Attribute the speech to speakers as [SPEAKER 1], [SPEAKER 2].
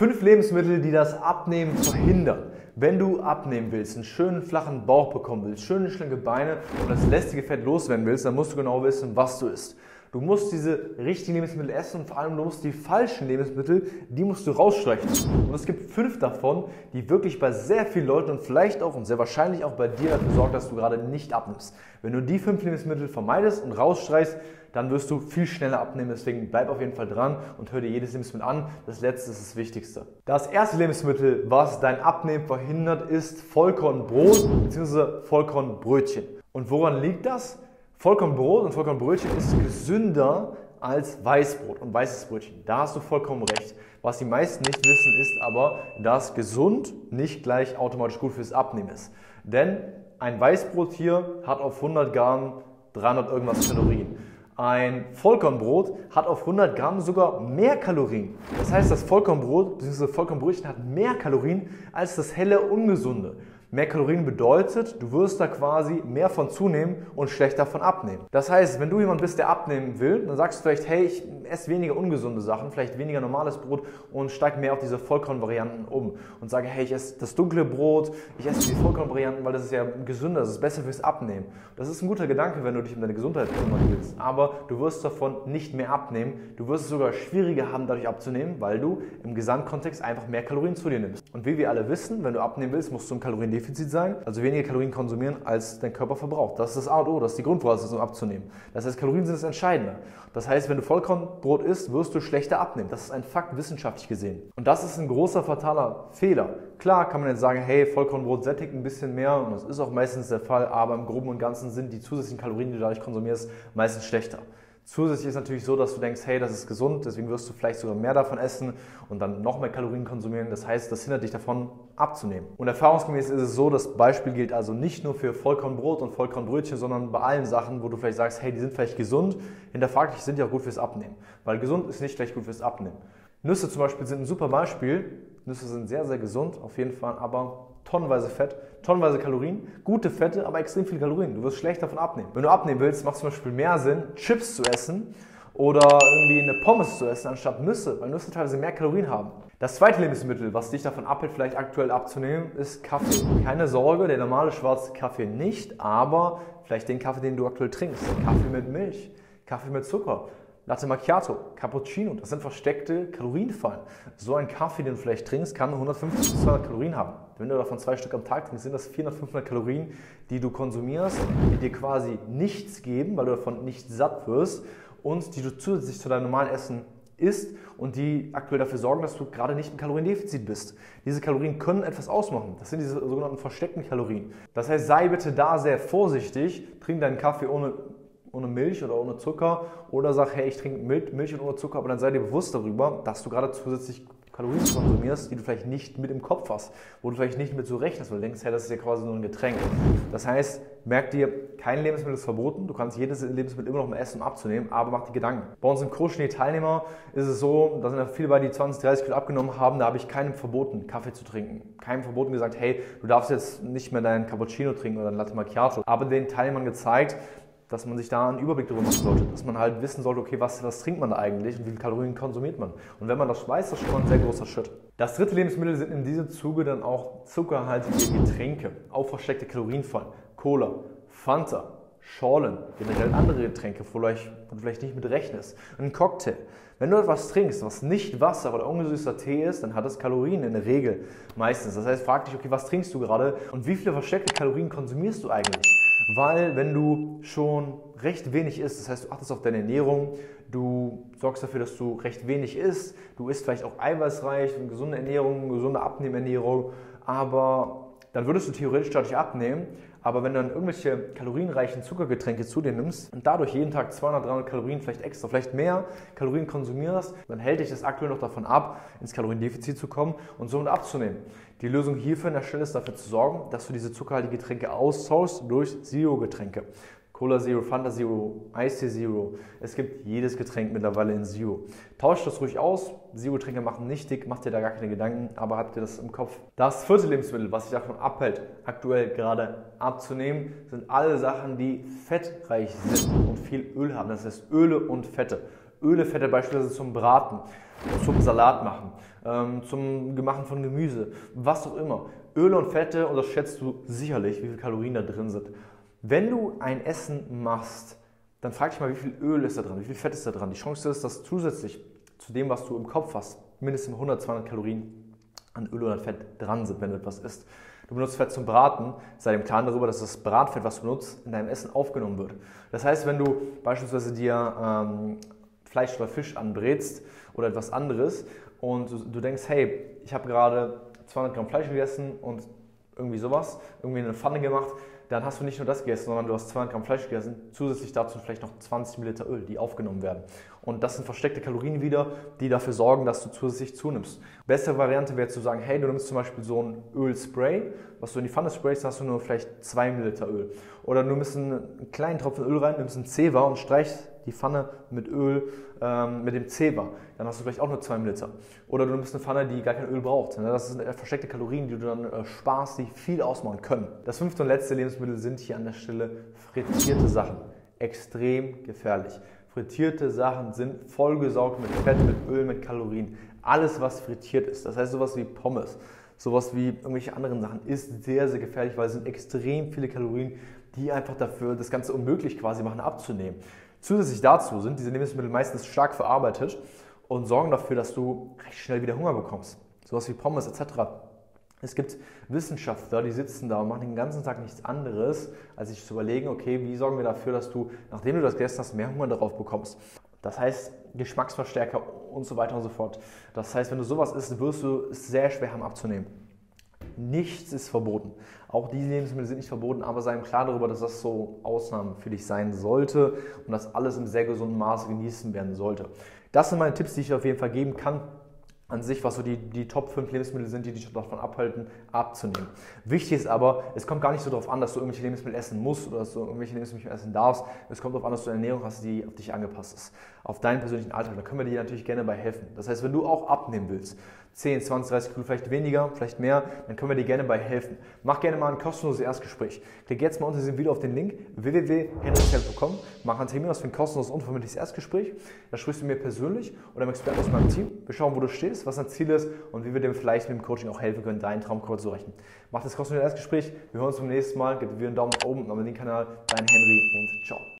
[SPEAKER 1] Fünf Lebensmittel, die das Abnehmen verhindern. Wenn du abnehmen willst, einen schönen flachen Bauch bekommen willst, schöne schlanke Beine und das lästige Fett loswerden willst, dann musst du genau wissen, was du isst. Du musst diese richtigen Lebensmittel essen und vor allem du musst die falschen Lebensmittel, die musst du rausstreichen. Und es gibt fünf davon, die wirklich bei sehr vielen Leuten und vielleicht auch und sehr wahrscheinlich auch bei dir dafür sorgen, dass du gerade nicht abnimmst. Wenn du die fünf Lebensmittel vermeidest und rausstreichst, dann wirst du viel schneller abnehmen. Deswegen bleib auf jeden Fall dran und hör dir jedes Lebensmittel an. Das letzte ist das Wichtigste. Das erste Lebensmittel, was dein Abnehmen verhindert, ist Vollkornbrot bzw. Vollkornbrötchen. Und woran liegt das? Vollkornbrot und Vollkornbrötchen ist gesünder als Weißbrot und weißes Brötchen. Da hast du vollkommen recht. Was die meisten nicht wissen, ist aber, dass gesund nicht gleich automatisch gut fürs Abnehmen ist. Denn ein Weißbrot hier hat auf 100 Gramm 300 irgendwas Kalorien. Ein Vollkornbrot hat auf 100 Gramm sogar mehr Kalorien. Das heißt, das Vollkornbrot bzw. Vollkornbrötchen hat mehr Kalorien als das helle Ungesunde. Mehr Kalorien bedeutet, du wirst da quasi mehr von zunehmen und schlechter von abnehmen. Das heißt, wenn du jemand bist, der abnehmen will, dann sagst du vielleicht, hey, ich esse weniger ungesunde Sachen, vielleicht weniger normales Brot und steig mehr auf diese Vollkornvarianten um und sage, hey, ich esse das dunkle Brot, ich esse die Vollkornvarianten, weil das ist ja gesünder, das ist besser fürs Abnehmen. Das ist ein guter Gedanke, wenn du dich um deine Gesundheit kümmern willst. Aber du wirst davon nicht mehr abnehmen. Du wirst es sogar schwieriger haben, dadurch abzunehmen, weil du im Gesamtkontext einfach mehr Kalorien zu dir nimmst. Und wie wir alle wissen, wenn du abnehmen willst, musst du im Kalorien Kaloriendefizit sein, also weniger Kalorien konsumieren, als dein Körper verbraucht. Das ist das A und O, das ist die Grundvoraussetzung abzunehmen. Das heißt, Kalorien sind das Entscheidende. Das heißt, wenn du Vollkornbrot isst, wirst du schlechter abnehmen. Das ist ein Fakt wissenschaftlich gesehen. Und das ist ein großer fataler Fehler. Klar kann man jetzt sagen, hey, Vollkornbrot sättigt ein bisschen mehr und das ist auch meistens der Fall, aber im Groben und Ganzen sind die zusätzlichen Kalorien, die du dadurch konsumierst, meistens schlechter. Zusätzlich ist natürlich so, dass du denkst, hey, das ist gesund, deswegen wirst du vielleicht sogar mehr davon essen und dann noch mehr Kalorien konsumieren. Das heißt, das hindert dich davon abzunehmen. Und erfahrungsgemäß ist es so, das Beispiel gilt also nicht nur für Vollkornbrot und Vollkornbrötchen, sondern bei allen Sachen, wo du vielleicht sagst, hey, die sind vielleicht gesund, hinterfrag dich, sind die auch gut fürs Abnehmen. Weil gesund ist nicht gleich gut fürs Abnehmen. Nüsse zum Beispiel sind ein super Beispiel. Nüsse sind sehr, sehr gesund, auf jeden Fall, aber tonnenweise Fett, tonnenweise Kalorien, gute Fette, aber extrem viele Kalorien. Du wirst schlecht davon abnehmen. Wenn du abnehmen willst, macht es zum Beispiel mehr Sinn, Chips zu essen oder irgendwie eine Pommes zu essen anstatt Nüsse, weil Nüsse teilweise mehr Kalorien haben. Das zweite Lebensmittel, was dich davon abhält, vielleicht aktuell abzunehmen, ist Kaffee. Keine Sorge, der normale schwarze Kaffee nicht, aber vielleicht den Kaffee, den du aktuell trinkst. Kaffee mit Milch, Kaffee mit Zucker. Latte Macchiato, Cappuccino, das sind versteckte Kalorienfallen. So ein Kaffee, den du vielleicht trinkst, kann 150 bis 200 Kalorien haben. Wenn du davon zwei Stück am Tag trinkst, sind das 400, 500 Kalorien, die du konsumierst, die dir quasi nichts geben, weil du davon nicht satt wirst und die du zusätzlich zu deinem normalen Essen isst und die aktuell dafür sorgen, dass du gerade nicht im Kaloriendefizit bist. Diese Kalorien können etwas ausmachen. Das sind diese sogenannten versteckten Kalorien. Das heißt, sei bitte da sehr vorsichtig, trink deinen Kaffee ohne ohne Milch oder ohne Zucker oder sag, hey, ich trinke Milch und ohne Zucker, aber dann sei dir bewusst darüber, dass du gerade zusätzlich Kalorien konsumierst, die du vielleicht nicht mit im Kopf hast, wo du vielleicht nicht mit so rechnest, weil du denkst, hey, das ist ja quasi nur ein Getränk. Das heißt, merk dir, kein Lebensmittel ist verboten, du kannst jedes Lebensmittel immer noch mal essen, um abzunehmen, aber mach dir Gedanken. Bei uns im Kurs Teilnehmer ist es so, da sind ja viele bei, die 20, 30 Kilo abgenommen haben, da habe ich keinem verboten, Kaffee zu trinken. Keinem verboten gesagt, hey, du darfst jetzt nicht mehr deinen Cappuccino trinken oder dein Latte Macchiato. Aber den Teilnehmern gezeigt, dass man sich da einen Überblick darüber machen sollte, dass man halt wissen sollte, okay, was, was trinkt man eigentlich und wie viele Kalorien konsumiert man. Und wenn man das weiß, das ist schon ein sehr großer Schritt. Das dritte Lebensmittel sind in diesem Zuge dann auch zuckerhaltige Getränke, auch versteckte Kalorienfallen, Cola, Fanta, Schorlen, generell andere Getränke, wo du vielleicht nicht mit rechnest. Ein Cocktail. Wenn du etwas trinkst, was nicht Wasser oder ungesüßter Tee ist, dann hat es Kalorien in der Regel meistens. Das heißt, frag dich, okay, was trinkst du gerade und wie viele versteckte Kalorien konsumierst du eigentlich? Weil wenn du schon recht wenig isst, das heißt, du achtest auf deine Ernährung, du sorgst dafür, dass du recht wenig isst, du isst vielleicht auch eiweißreich, eine gesunde Ernährung, eine gesunde Abnehmernährung, aber dann würdest du theoretisch dadurch abnehmen, aber wenn du dann irgendwelche kalorienreichen Zuckergetränke zu dir nimmst und dadurch jeden Tag 200, 300 Kalorien, vielleicht extra, vielleicht mehr Kalorien konsumierst, dann hält dich das aktuell noch davon ab, ins Kaloriendefizit zu kommen und somit abzunehmen. Die Lösung hierfür an der Stelle ist dafür zu sorgen, dass du diese zuckerhaltigen Getränke austauschst durch Zero-Getränke. Cola Zero, Fanta Zero, Ice Zero. Es gibt jedes Getränk mittlerweile in Zero. Tauscht das ruhig aus. Zero-Tränke machen nicht dick, macht dir da gar keine Gedanken, aber habt ihr das im Kopf. Das vierte Lebensmittel, was sich davon abhält, aktuell gerade abzunehmen, sind alle Sachen, die fettreich sind und viel Öl haben. Das heißt Öle und Fette. Öle, Fette beispielsweise zum Braten, zum Salat machen, ähm, zum Machen von Gemüse, was auch immer. Öle und Fette unterschätzt du sicherlich, wie viele Kalorien da drin sind. Wenn du ein Essen machst, dann frag dich mal, wie viel Öl ist da drin, wie viel Fett ist da drin. Die Chance ist, dass zusätzlich zu dem, was du im Kopf hast, mindestens 100, 200 Kalorien an Öl oder Fett dran sind, wenn du etwas isst. Du benutzt Fett zum Braten, sei dem klar darüber, dass das Bratfett, was du benutzt, in deinem Essen aufgenommen wird. Das heißt, wenn du beispielsweise dir ähm, Fleisch oder Fisch anbrätst oder etwas anderes und du, du denkst, hey, ich habe gerade 200 Gramm Fleisch gegessen und irgendwie sowas, irgendwie eine Pfanne gemacht, dann hast du nicht nur das gegessen, sondern du hast 200 Gramm Fleisch gegessen, zusätzlich dazu vielleicht noch 20 Milliliter Öl, die aufgenommen werden. Und das sind versteckte Kalorien wieder, die dafür sorgen, dass du zusätzlich zunimmst. Beste Variante wäre zu sagen, hey, du nimmst zum Beispiel so ein Ölspray, was du in die Pfanne sprayst, hast du nur vielleicht 2 Milliliter Öl. Oder du nimmst einen kleinen Tropfen Öl rein, nimmst einen Zewa und streichst die Pfanne mit Öl, ähm, mit dem Zewa. Dann hast du vielleicht auch nur 2 Milliliter. Oder du nimmst eine Pfanne, die gar kein Öl braucht. Ne? Das sind versteckte Kalorien, die du dann äh, sparst, die viel ausmachen können. Das fünfte und letzte Lebensmittel sind hier an der Stelle frittierte Sachen. Extrem gefährlich. Frittierte Sachen sind vollgesaugt mit Fett, mit Öl, mit Kalorien. Alles, was frittiert ist, das heißt sowas wie Pommes, sowas wie irgendwelche anderen Sachen, ist sehr, sehr gefährlich, weil es sind extrem viele Kalorien, die einfach dafür das Ganze unmöglich quasi machen abzunehmen. Zusätzlich dazu sind diese Lebensmittel meistens stark verarbeitet und sorgen dafür, dass du recht schnell wieder Hunger bekommst. Sowas wie Pommes etc. Es gibt Wissenschaftler, die sitzen da und machen den ganzen Tag nichts anderes, als sich zu überlegen, okay, wie sorgen wir dafür, dass du, nachdem du das gegessen hast, mehr Hunger darauf bekommst. Das heißt, Geschmacksverstärker und so weiter und so fort. Das heißt, wenn du sowas isst, wirst du es sehr schwer haben abzunehmen. Nichts ist verboten. Auch diese Lebensmittel sind nicht verboten, aber sei ihm klar darüber, dass das so Ausnahmen für dich sein sollte und dass alles im sehr gesunden Maße genießen werden sollte. Das sind meine Tipps, die ich auf jeden Fall geben kann an sich, was so die, die Top 5 Lebensmittel sind, die dich davon abhalten, abzunehmen. Wichtig ist aber, es kommt gar nicht so darauf an, dass du irgendwelche Lebensmittel essen musst oder dass du irgendwelche Lebensmittel essen darfst. Es kommt darauf an, dass du eine Ernährung hast, die auf dich angepasst ist, auf deinen persönlichen Alltag. Da können wir dir natürlich gerne bei helfen. Das heißt, wenn du auch abnehmen willst, 10, 20, 30 Kilo, vielleicht weniger, vielleicht mehr, dann können wir dir gerne bei helfen. Mach gerne mal ein kostenloses Erstgespräch. Klick jetzt mal unter diesem Video auf den Link www.henrysfeld.com, mach einen Termin aus für ein kostenloses, unverbindliches Erstgespräch. Da sprichst du mir persönlich oder einem Experten aus meinem Team. Wir schauen, wo du stehst, was dein Ziel ist und wie wir dir vielleicht mit dem Coaching auch helfen können, deinen Traumkörper zu rechnen. Mach das kostenlose Erstgespräch. Wir hören uns beim nächsten Mal. Gib dir einen Daumen nach oben und abonniere den Kanal. Dein Henry und ciao.